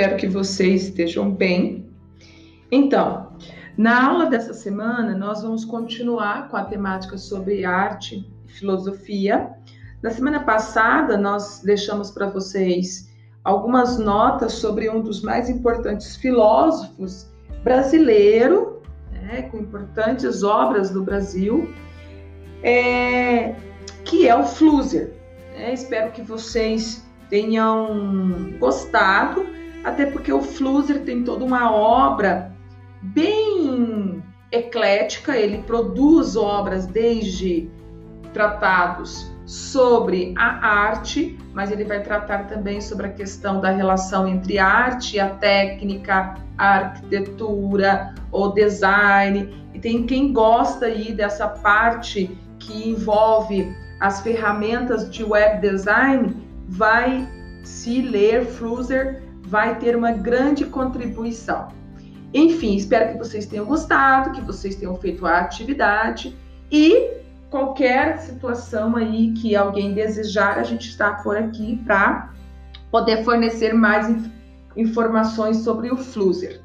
Espero que vocês estejam bem. Então, na aula dessa semana, nós vamos continuar com a temática sobre arte e filosofia. Na semana passada, nós deixamos para vocês algumas notas sobre um dos mais importantes filósofos brasileiro, né, com importantes obras do Brasil, é, que é o Flusser. É, espero que vocês tenham gostado, até porque o Flusser tem toda uma obra bem eclética, ele produz obras desde tratados sobre a arte, mas ele vai tratar também sobre a questão da relação entre arte e a técnica, a arquitetura, o design. E tem quem gosta aí dessa parte que envolve as ferramentas de web design, vai se ler Flusser, vai ter uma grande contribuição. Enfim, espero que vocês tenham gostado, que vocês tenham feito a atividade e qualquer situação aí que alguém desejar, a gente está por aqui para poder fornecer mais informações sobre o Flusser.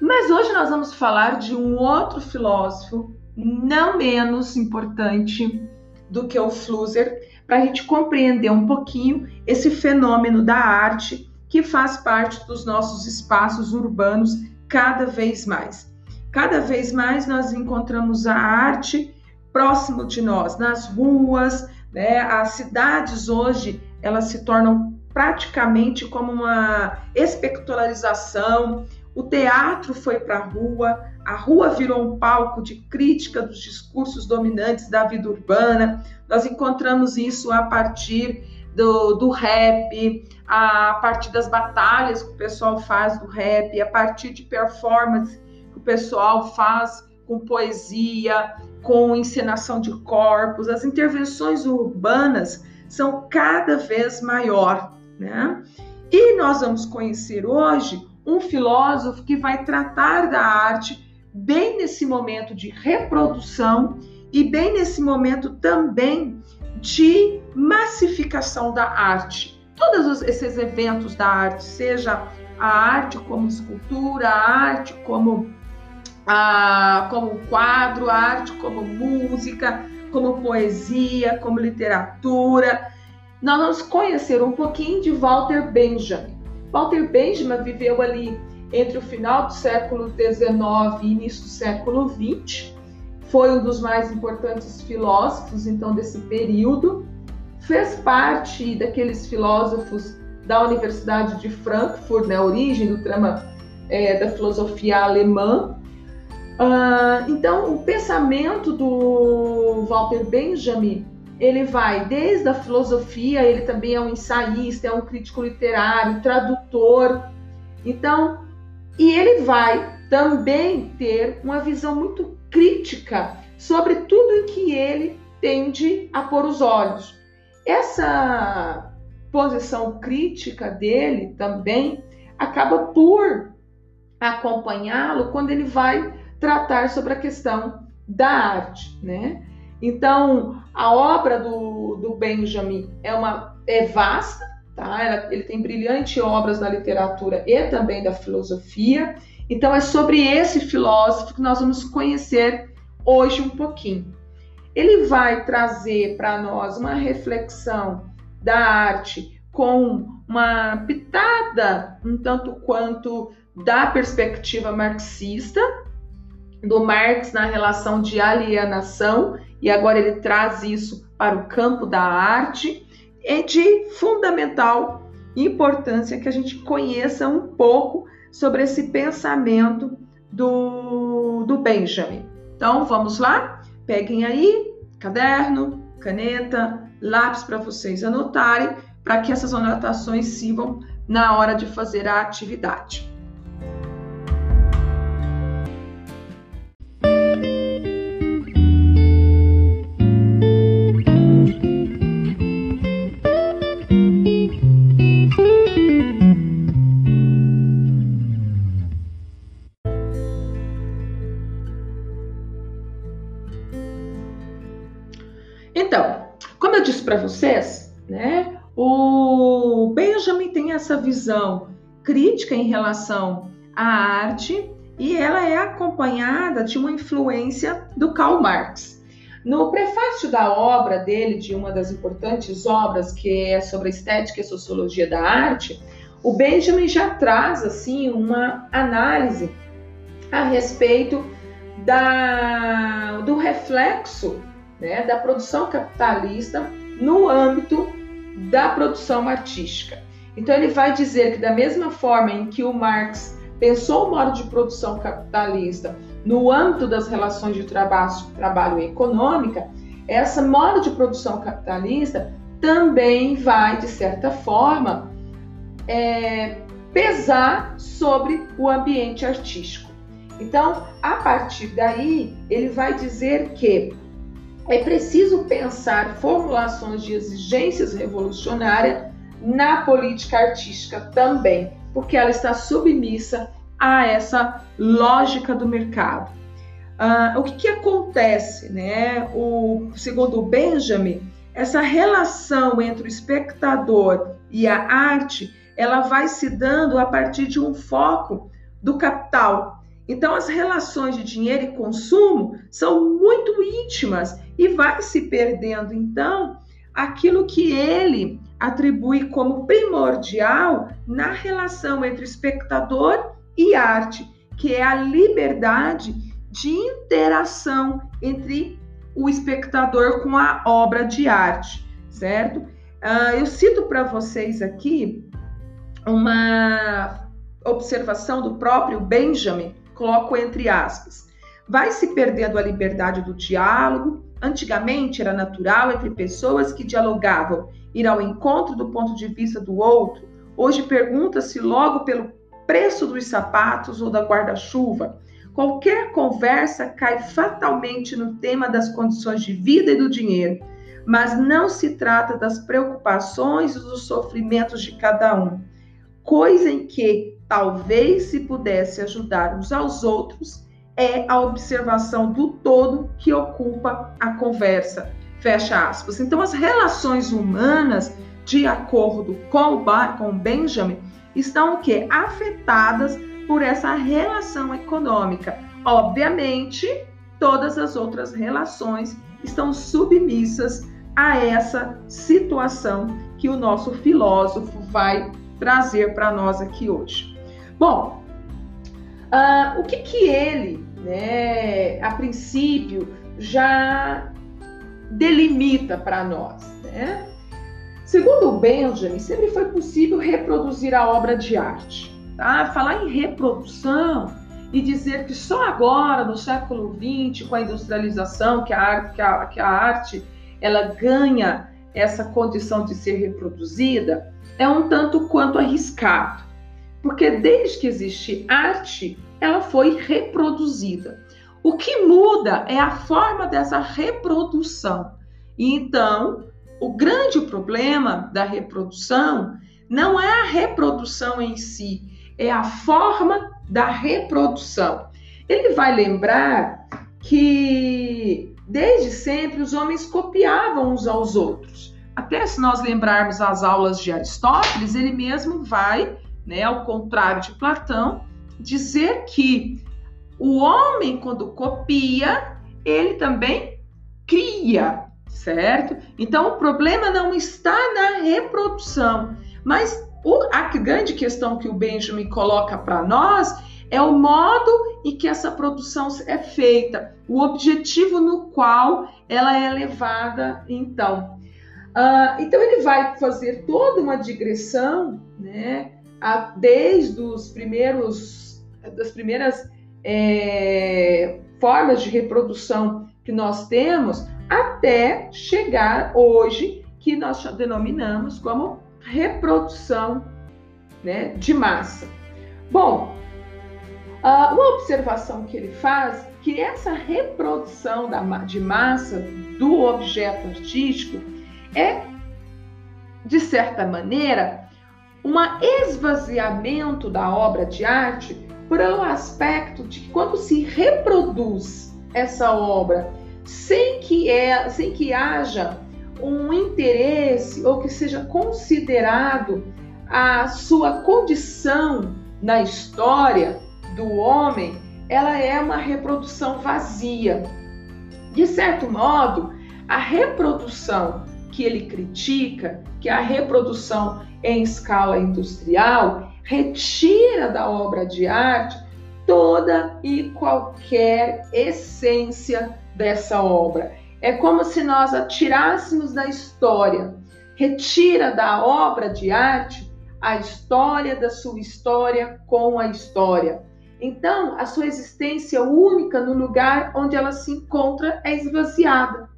Mas hoje nós vamos falar de um outro filósofo não menos importante do que o Flusser, para a gente compreender um pouquinho esse fenômeno da arte que faz parte dos nossos espaços urbanos cada vez mais. Cada vez mais nós encontramos a arte próximo de nós, nas ruas, né? As cidades hoje elas se tornam praticamente como uma espectralização. O teatro foi para a rua, a rua virou um palco de crítica dos discursos dominantes da vida urbana. Nós encontramos isso a partir do, do rap, a partir das batalhas que o pessoal faz do rap, a partir de performance que o pessoal faz com poesia, com encenação de corpos, as intervenções urbanas são cada vez maior, né? E nós vamos conhecer hoje um filósofo que vai tratar da arte bem nesse momento de reprodução e bem nesse momento também de massificação da arte. Todos esses eventos da arte, seja a arte como escultura, a arte como a, como quadro, a arte como música, como poesia, como literatura. Nós vamos conhecer um pouquinho de Walter Benjamin. Walter Benjamin viveu ali entre o final do século XIX e início do século XX. Foi um dos mais importantes filósofos, então, desse período. Fez parte daqueles filósofos da Universidade de Frankfurt, né, origem do trama é, da filosofia alemã. Uh, então, o pensamento do Walter Benjamin, ele vai desde a filosofia, ele também é um ensaísta, é um crítico literário, tradutor. Então, e ele vai também ter uma visão muito crítica sobre tudo em que ele tende a pôr os olhos. Essa posição crítica dele também acaba por acompanhá-lo quando ele vai tratar sobre a questão da arte, né? Então, a obra do, do Benjamin é uma é vasta, tá? Ela, ele tem brilhantes obras da literatura e também da filosofia. Então, é sobre esse filósofo que nós vamos conhecer hoje um pouquinho. Ele vai trazer para nós uma reflexão da arte com uma pitada um tanto quanto da perspectiva marxista, do Marx na relação de alienação, e agora ele traz isso para o campo da arte, é de fundamental importância que a gente conheça um pouco sobre esse pensamento do, do Benjamin. Então vamos lá? Peguem aí caderno, caneta, lápis para vocês anotarem, para que essas anotações sirvam na hora de fazer a atividade. Visão crítica em relação à arte e ela é acompanhada de uma influência do Karl Marx. No prefácio da obra dele, de uma das importantes obras que é sobre a estética e sociologia da arte, o Benjamin já traz assim uma análise a respeito da, do reflexo né, da produção capitalista no âmbito da produção artística. Então ele vai dizer que da mesma forma em que o Marx pensou o modo de produção capitalista no âmbito das relações de trabalho, trabalho e econômica, essa modo de produção capitalista também vai, de certa forma, é, pesar sobre o ambiente artístico. Então, a partir daí, ele vai dizer que é preciso pensar formulações de exigências revolucionárias na política artística também, porque ela está submissa a essa lógica do mercado. Uh, o que, que, acontece, né? O, segundo Benjamin, essa relação entre o espectador e a arte, ela vai se dando a partir de um foco do capital. Então, as relações de dinheiro e consumo são muito íntimas e vai se perdendo, então, aquilo que ele atribui como primordial na relação entre espectador e arte, que é a liberdade de interação entre o espectador com a obra de arte, certo? Uh, eu cito para vocês aqui uma observação do próprio Benjamin, coloco entre aspas. Vai se perdendo a liberdade do diálogo. Antigamente era natural entre pessoas que dialogavam ir ao encontro do ponto de vista do outro. Hoje pergunta-se logo pelo preço dos sapatos ou da guarda-chuva. Qualquer conversa cai fatalmente no tema das condições de vida e do dinheiro, mas não se trata das preocupações e dos sofrimentos de cada um, coisa em que talvez se pudesse ajudar uns aos outros é a observação do todo que ocupa a conversa. Fecha aspas. Então, as relações humanas, de acordo com, com Benjamin, estão o quê? Afetadas por essa relação econômica. Obviamente, todas as outras relações estão submissas a essa situação que o nosso filósofo vai trazer para nós aqui hoje. Bom, uh, o que que ele, né, a princípio, já delimita para nós, né? Segundo Benjamin, sempre foi possível reproduzir a obra de arte. Tá? Falar em reprodução e dizer que só agora, no século XX, com a industrialização, que a arte, que a, que a arte ela ganha essa condição de ser reproduzida, é um tanto quanto arriscado. Porque desde que existe arte, ela foi reproduzida. O que muda é a forma dessa reprodução. Então, o grande problema da reprodução não é a reprodução em si, é a forma da reprodução. Ele vai lembrar que desde sempre os homens copiavam uns aos outros. Até se nós lembrarmos as aulas de Aristóteles, ele mesmo vai, né, ao contrário de Platão, dizer que o homem, quando copia, ele também cria certo? Então o problema não está na reprodução, mas o, a grande questão que o Benjamin coloca para nós é o modo em que essa produção é feita, o objetivo no qual ela é levada, então. Uh, então ele vai fazer toda uma digressão, né, a, desde os primeiros, das primeiras é, formas de reprodução que nós temos, até chegar hoje, que nós denominamos como reprodução né, de massa. Bom, uma observação que ele faz que essa reprodução da, de massa do objeto artístico é, de certa maneira, um esvaziamento da obra de arte por um aspecto de que quando se reproduz essa obra sem que, é, sem que haja um interesse ou que seja considerado a sua condição na história do homem, ela é uma reprodução vazia. De certo modo, a reprodução que ele critica, que é a reprodução em escala industrial, retira da obra de arte toda e qualquer essência dessa obra. É como se nós a tirássemos da história, retira da obra de arte a história da sua história com a história. Então, a sua existência única no lugar onde ela se encontra é esvaziada.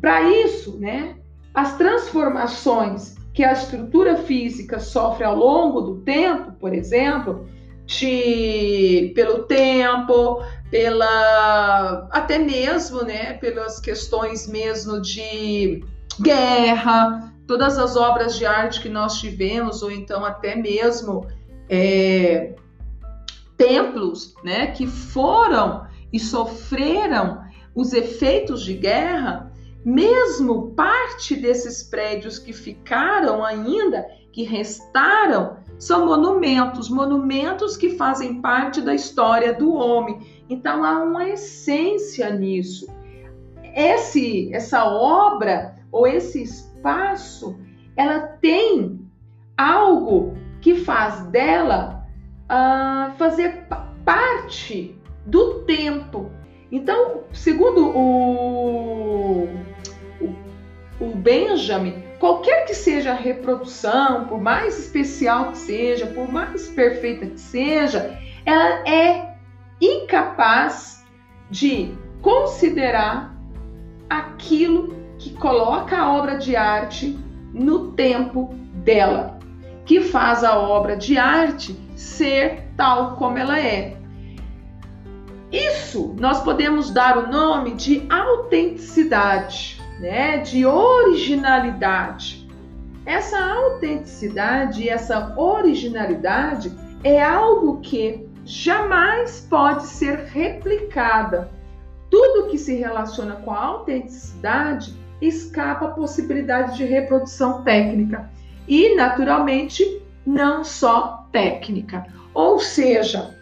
Para isso, né, as transformações que a estrutura física sofre ao longo do tempo, por exemplo, de, pelo tempo, pela até mesmo, né, pelas questões mesmo de guerra, todas as obras de arte que nós tivemos, ou então até mesmo é, templos, né, que foram e sofreram os efeitos de guerra, mesmo parte desses prédios que ficaram ainda, que restaram, são monumentos, monumentos que fazem parte da história do homem. Então há uma essência nisso. Esse, essa obra ou esse espaço, ela tem algo que faz dela uh, fazer parte do tempo. Então, segundo o o Benjamin, qualquer que seja a reprodução, por mais especial que seja, por mais perfeita que seja, ela é incapaz de considerar aquilo que coloca a obra de arte no tempo dela, que faz a obra de arte ser tal como ela é. Isso nós podemos dar o nome de autenticidade né, de originalidade. Essa autenticidade, essa originalidade é algo que jamais pode ser replicada. Tudo que se relaciona com a autenticidade escapa a possibilidade de reprodução técnica e, naturalmente, não só técnica. Ou seja,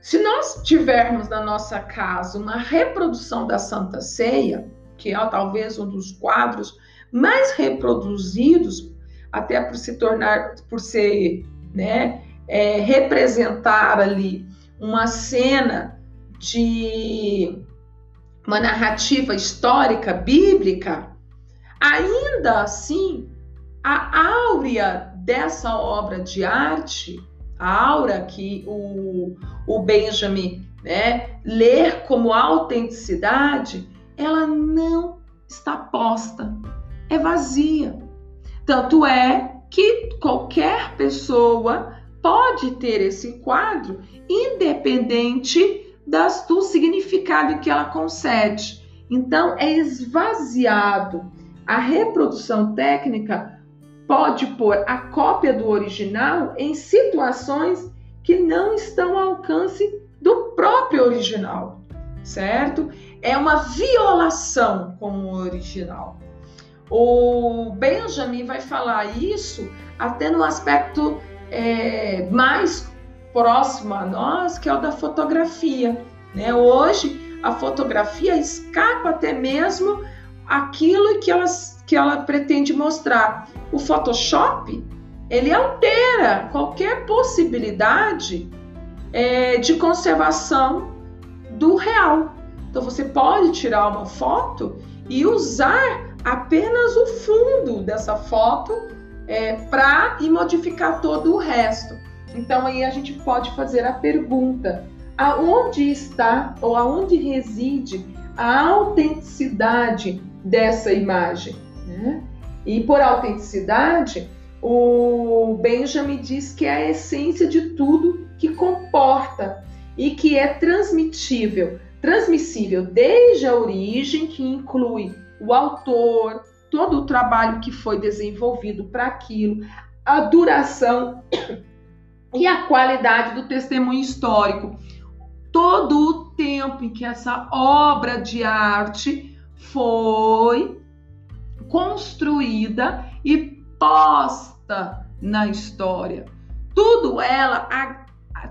se nós tivermos na nossa casa uma reprodução da Santa Ceia, que é talvez um dos quadros mais reproduzidos, até por se tornar, por ser, né, é, representar ali uma cena de uma narrativa histórica bíblica, ainda assim, a áurea dessa obra de arte, a aura que o, o Benjamin né, como autenticidade, ela não está posta, é vazia. Tanto é que qualquer pessoa pode ter esse quadro, independente das, do significado que ela concede. Então, é esvaziado. A reprodução técnica pode pôr a cópia do original em situações que não estão ao alcance do próprio original, certo? É uma violação com o original. O Benjamin vai falar isso até no aspecto é, mais próximo a nós, que é o da fotografia. Né? Hoje, a fotografia escapa até mesmo aquilo que ela, que ela pretende mostrar. O Photoshop, ele altera qualquer possibilidade é, de conservação do real. Então você pode tirar uma foto e usar apenas o fundo dessa foto é, para e modificar todo o resto. Então aí a gente pode fazer a pergunta: aonde está ou aonde reside a autenticidade dessa imagem? Né? E por autenticidade, o Benjamin diz que é a essência de tudo que comporta e que é transmitível transmissível desde a origem, que inclui o autor, todo o trabalho que foi desenvolvido para aquilo, a duração e a qualidade do testemunho histórico. Todo o tempo em que essa obra de arte foi construída e posta na história. Tudo ela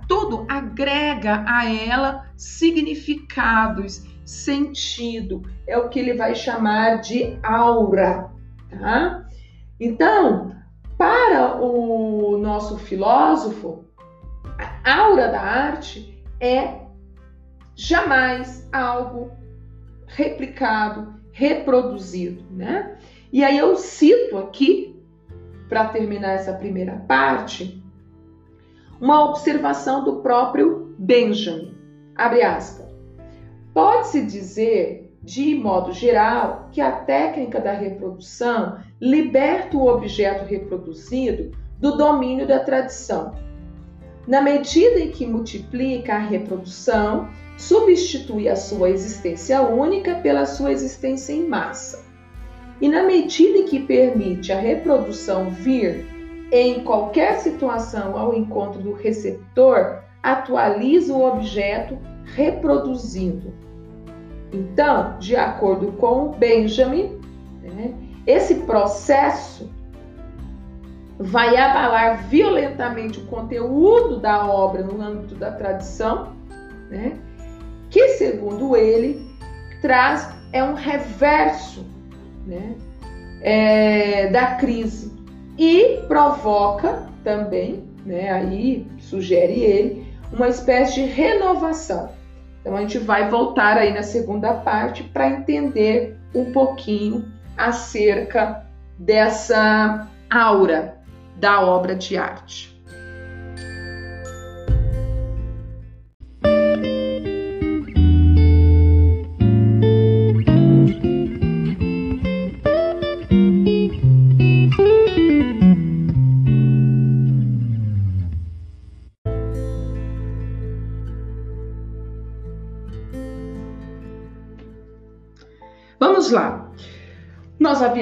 tudo agrega a ela significados, sentido. É o que ele vai chamar de aura, tá? Então, para o nosso filósofo, a aura da arte é jamais algo replicado, reproduzido, né? E aí eu cito aqui, para terminar essa primeira parte, uma observação do próprio Benjamin. Abre aspas. Pode-se dizer, de modo geral, que a técnica da reprodução liberta o objeto reproduzido do domínio da tradição. Na medida em que multiplica a reprodução, substitui a sua existência única pela sua existência em massa. E na medida em que permite a reprodução vir em qualquer situação ao encontro do receptor, atualiza o objeto reproduzindo. Então, de acordo com Benjamin, né, esse processo vai abalar violentamente o conteúdo da obra no âmbito da tradição, né, que, segundo ele, traz é um reverso né, é, da crise e provoca também, né, aí sugere ele, uma espécie de renovação. Então a gente vai voltar aí na segunda parte para entender um pouquinho acerca dessa aura da obra de arte.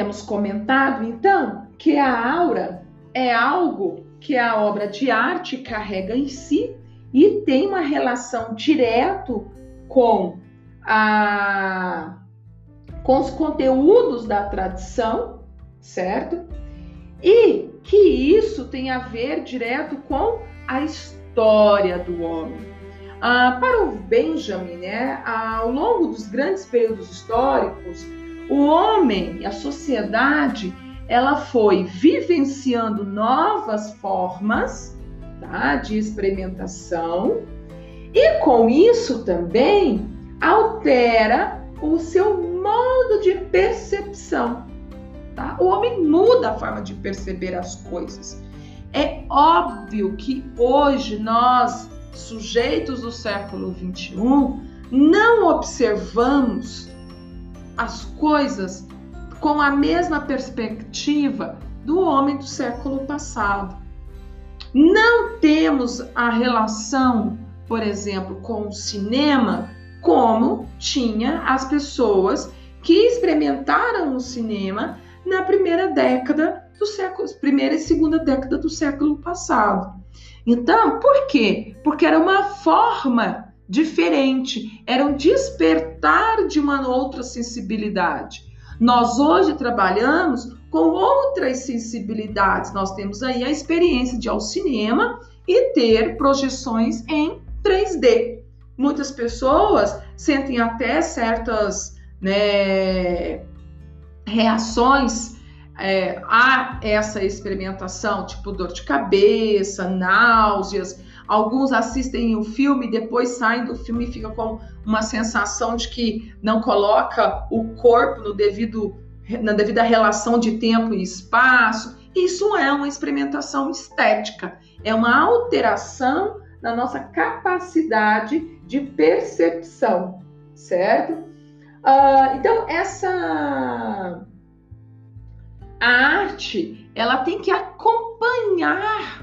Havíamos comentado então que a aura é algo que a obra de arte carrega em si e tem uma relação direto com a com os conteúdos da tradição, certo? E que isso tem a ver direto com a história do homem. Ah, para o Benjamin, né, ao longo dos grandes períodos históricos, o homem, a sociedade, ela foi vivenciando novas formas tá, de experimentação e com isso também altera o seu modo de percepção. Tá? O homem muda a forma de perceber as coisas. É óbvio que hoje nós sujeitos do século 21, não observamos as coisas com a mesma perspectiva do homem do século passado. Não temos a relação, por exemplo, com o cinema como tinha as pessoas que experimentaram o cinema na primeira década do século, primeira e segunda década do século passado. Então, por quê? Porque era uma forma diferente, era um despertar de uma outra sensibilidade. Nós hoje trabalhamos com outras sensibilidades. Nós temos aí a experiência de ir ao cinema e ter projeções em 3D. Muitas pessoas sentem até certas né, reações é, há essa experimentação, tipo dor de cabeça, náuseas. Alguns assistem o filme depois saem do filme e ficam com uma sensação de que não coloca o corpo no devido, na devida relação de tempo e espaço. Isso é uma experimentação estética, é uma alteração na nossa capacidade de percepção, certo? Uh, então, essa a arte ela tem que acompanhar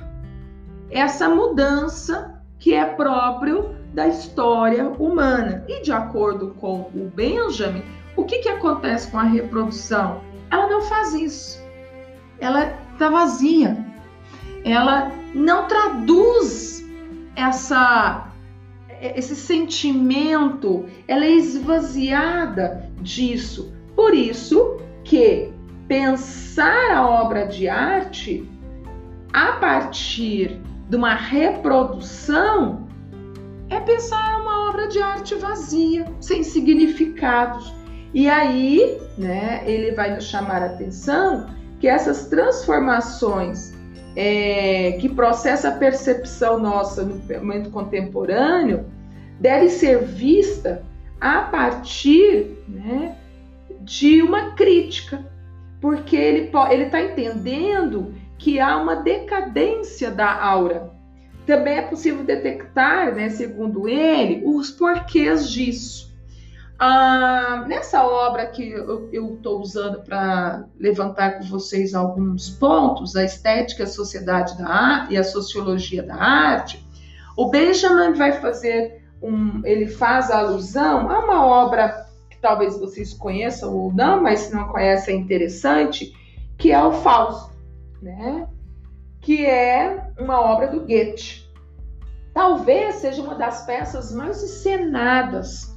essa mudança que é próprio da história humana. E de acordo com o Benjamin, o que, que acontece com a reprodução? Ela não faz isso. Ela está vazia. Ela não traduz essa esse sentimento, ela é esvaziada disso. Por isso que pensar a obra de arte a partir de uma reprodução é pensar uma obra de arte vazia, sem significados. E aí, né, ele vai nos chamar a atenção que essas transformações é, que processa a percepção nossa no momento contemporâneo deve ser vista a partir né, de uma crítica, porque ele está entendendo que há uma decadência da aura. Também é possível detectar, né, segundo ele, os porquês disso. Ah, nessa obra que eu estou usando para levantar com vocês alguns pontos, a estética, a sociedade da arte e a sociologia da arte, o Benjamin vai fazer um, ele faz alusão a uma obra que talvez vocês conheçam ou não, mas se não conhecem é interessante, que é o Fausto, né? Que é uma obra do Goethe. Talvez seja uma das peças mais encenadas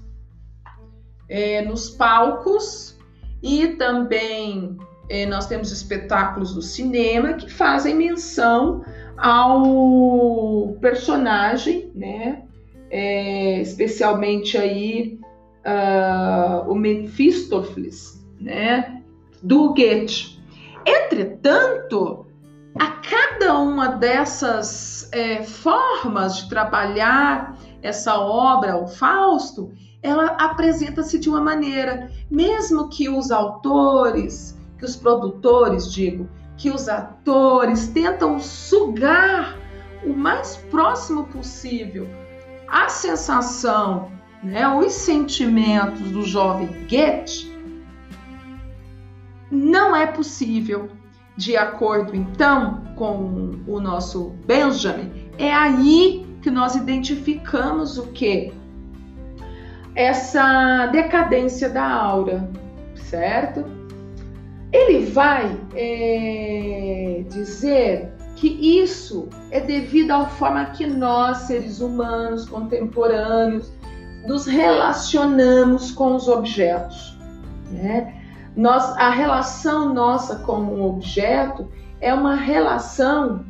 é, nos palcos e também é, nós temos espetáculos do cinema que fazem menção ao personagem, né? É, especialmente aí uh, o Mephistófeles, né? Do Goethe. Entretanto, a cada uma dessas é, formas de trabalhar essa obra, o Fausto, ela apresenta-se de uma maneira, mesmo que os autores, que os produtores, digo, que os atores tentam sugar o mais próximo possível a sensação, né, os sentimentos do jovem Goethe, não é possível. De acordo então com o nosso Benjamin, é aí que nós identificamos o que? Essa decadência da aura, certo? Ele vai é, dizer que isso é devido à forma que nós, seres humanos contemporâneos, nos relacionamos com os objetos. Né? Nós, a relação nossa com um objeto é uma relação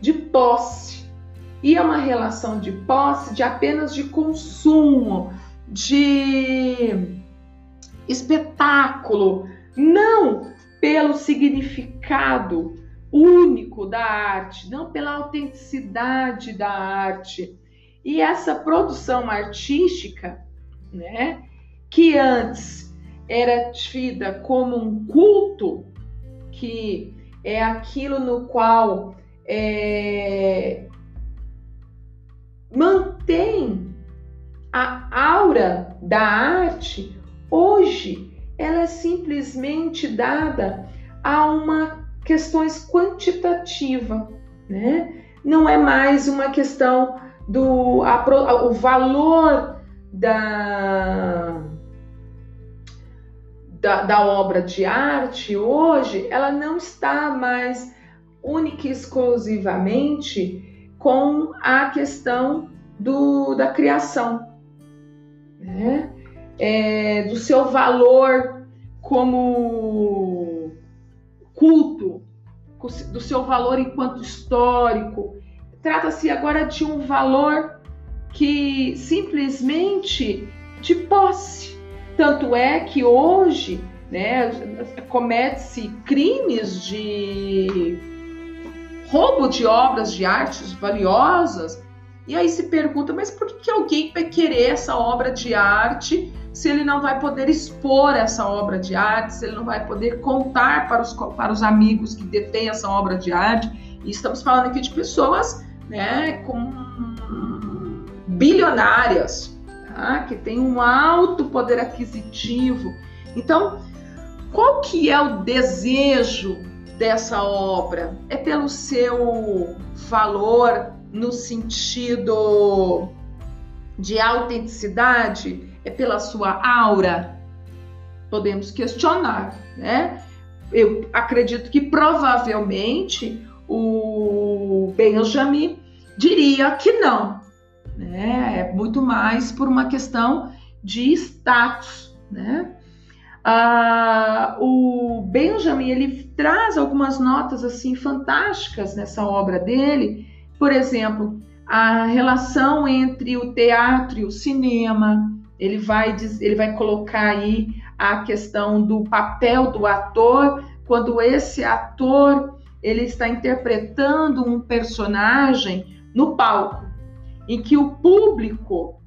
de posse. E é uma relação de posse de apenas de consumo, de espetáculo, não pelo significado único da arte, não pela autenticidade da arte. E essa produção artística, né, que antes era tida como um culto, que é aquilo no qual é, mantém a aura da arte, hoje ela é simplesmente dada a uma questões quantitativa, né? Não é mais uma questão do a, o valor da, da, da obra de arte hoje, ela não está mais única e exclusivamente com a questão do, da criação, né? É, do seu valor como culto, do seu valor enquanto histórico. Trata-se agora de um valor que simplesmente de posse. Tanto é que hoje né, comete-se crimes de roubo de obras de artes valiosas e aí se pergunta, mas por que alguém vai querer essa obra de arte se ele não vai poder expor essa obra de arte, se ele não vai poder contar para os, para os amigos que detêm essa obra de arte? E estamos falando aqui de pessoas né, com bilionárias, tá? que têm um alto poder aquisitivo. Então, qual que é o desejo dessa obra? É pelo seu valor no sentido de autenticidade? É pela sua aura? Podemos questionar, né? Eu acredito que provavelmente o Benjamin diria que não, né? É muito mais por uma questão de status, né? Ah, o Benjamin ele traz algumas notas assim fantásticas nessa obra dele, por exemplo, a relação entre o teatro e o cinema. Ele vai ele vai colocar aí a questão do papel do ator quando esse ator ele está interpretando um personagem no palco, em que o público,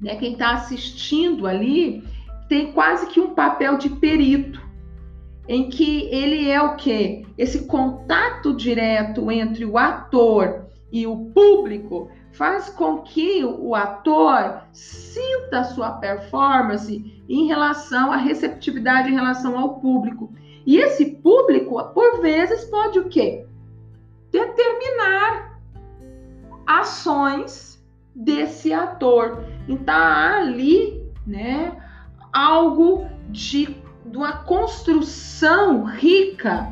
né, quem está assistindo ali, tem quase que um papel de perito, em que ele é o que? Esse contato direto entre o ator e o público faz com que o ator sinta a sua performance em relação à receptividade em relação ao público. E esse público, por vezes, pode o quê? Determinar ações desse ator. Então, ali, né, algo de, de uma construção rica,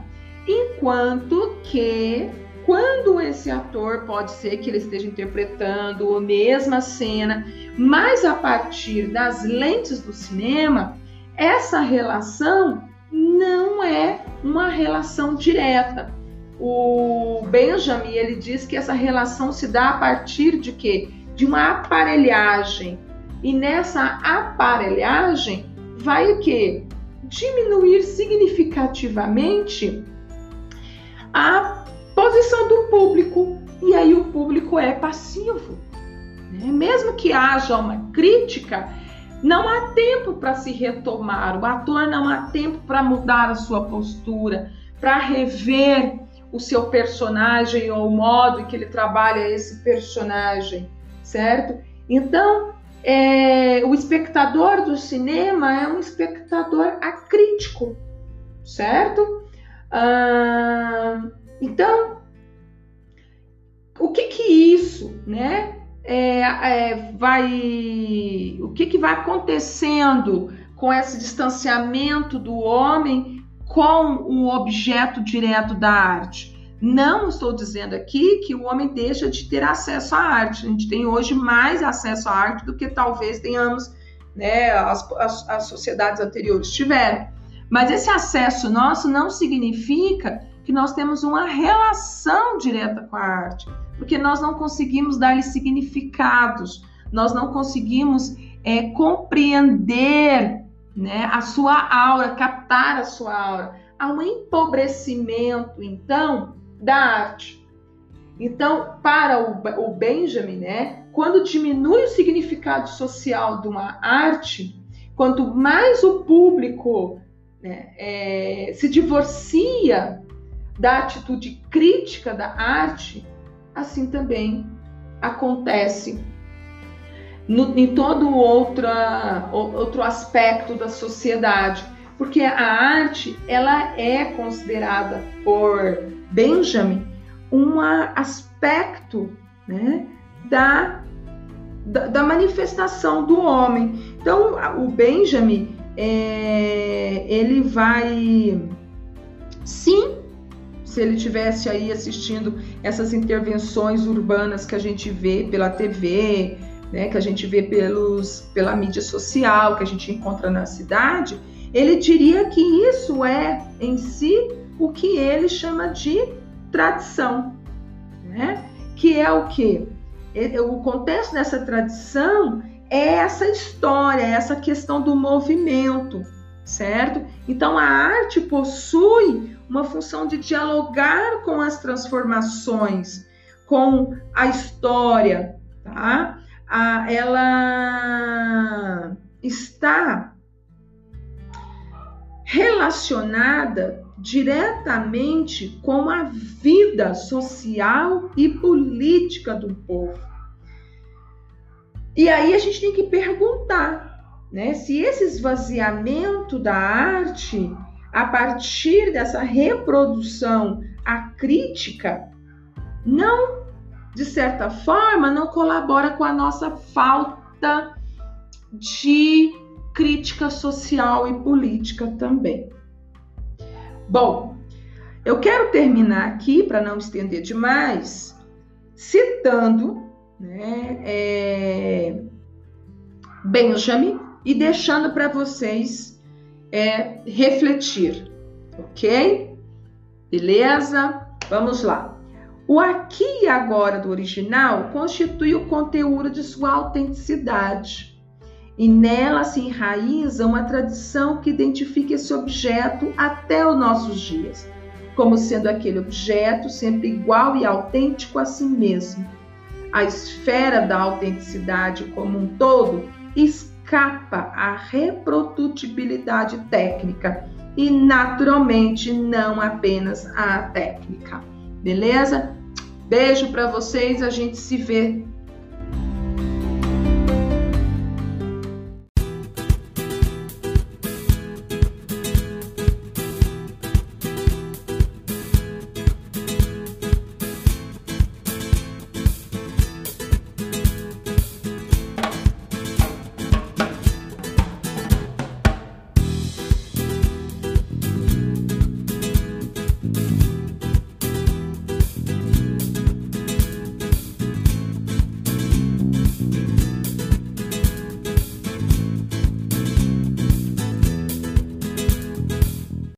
enquanto que quando esse ator pode ser que ele esteja interpretando a mesma cena, mas a partir das lentes do cinema, essa relação não é uma relação direta. O Benjamin ele diz que essa relação se dá a partir de quê? De uma aparelhagem e nessa aparelhagem vai o quê? Diminuir significativamente a posição do público. E aí o público é passivo. Né? Mesmo que haja uma crítica, não há tempo para se retomar. O ator não há tempo para mudar a sua postura, para rever o seu personagem ou o modo que ele trabalha esse personagem, certo? Então, é, o espectador do cinema é um espectador acrítico, certo? Ah, então, o que que isso, né? É, é, vai, o que que vai acontecendo com esse distanciamento do homem com o objeto direto da arte? Não estou dizendo aqui que o homem deixa de ter acesso à arte. A gente tem hoje mais acesso à arte do que talvez tenhamos, né, as, as, as sociedades anteriores tiveram. Mas esse acesso nosso não significa que nós temos uma relação direta com a arte, porque nós não conseguimos dar-lhe significados, nós não conseguimos é, compreender né, a sua aura, captar a sua aura. Há um empobrecimento, então, da arte. Então, para o, Benjamin, né, quando diminui o significado social de uma arte, quanto mais o público né, é, se divorcia da atitude crítica da arte, assim também acontece no, em todo outra, outro aspecto da sociedade, porque a arte ela é considerada por Benjamin um aspecto né, da, da, da, manifestação do homem. Então, o Benjamin, é, ele vai, sim, se ele tivesse aí assistindo essas intervenções urbanas que a gente vê pela TV, né, que a gente vê pelos, pela mídia social, que a gente encontra na cidade, ele diria que isso é em si o que ele chama de tradição, né? Que é o que? O contexto dessa tradição é essa história, é essa questão do movimento, certo? Então a arte possui uma função de dialogar com as transformações, com a história, tá? A, ela está relacionada diretamente com a vida social e política do povo. E aí a gente tem que perguntar, né, se esse esvaziamento da arte, a partir dessa reprodução acrítica, não, de certa forma, não colabora com a nossa falta de crítica social e política também. Bom, eu quero terminar aqui, para não estender demais, citando né, é, Benjamin e deixando para vocês é refletir, ok? Beleza? Vamos lá. O aqui e agora do original constitui o conteúdo de sua autenticidade. E nela se enraiza uma tradição que identifica esse objeto até os nossos dias, como sendo aquele objeto sempre igual e autêntico a si mesmo. A esfera da autenticidade como um todo escapa à reprodutibilidade técnica e, naturalmente, não apenas à técnica. Beleza? Beijo para vocês, a gente se vê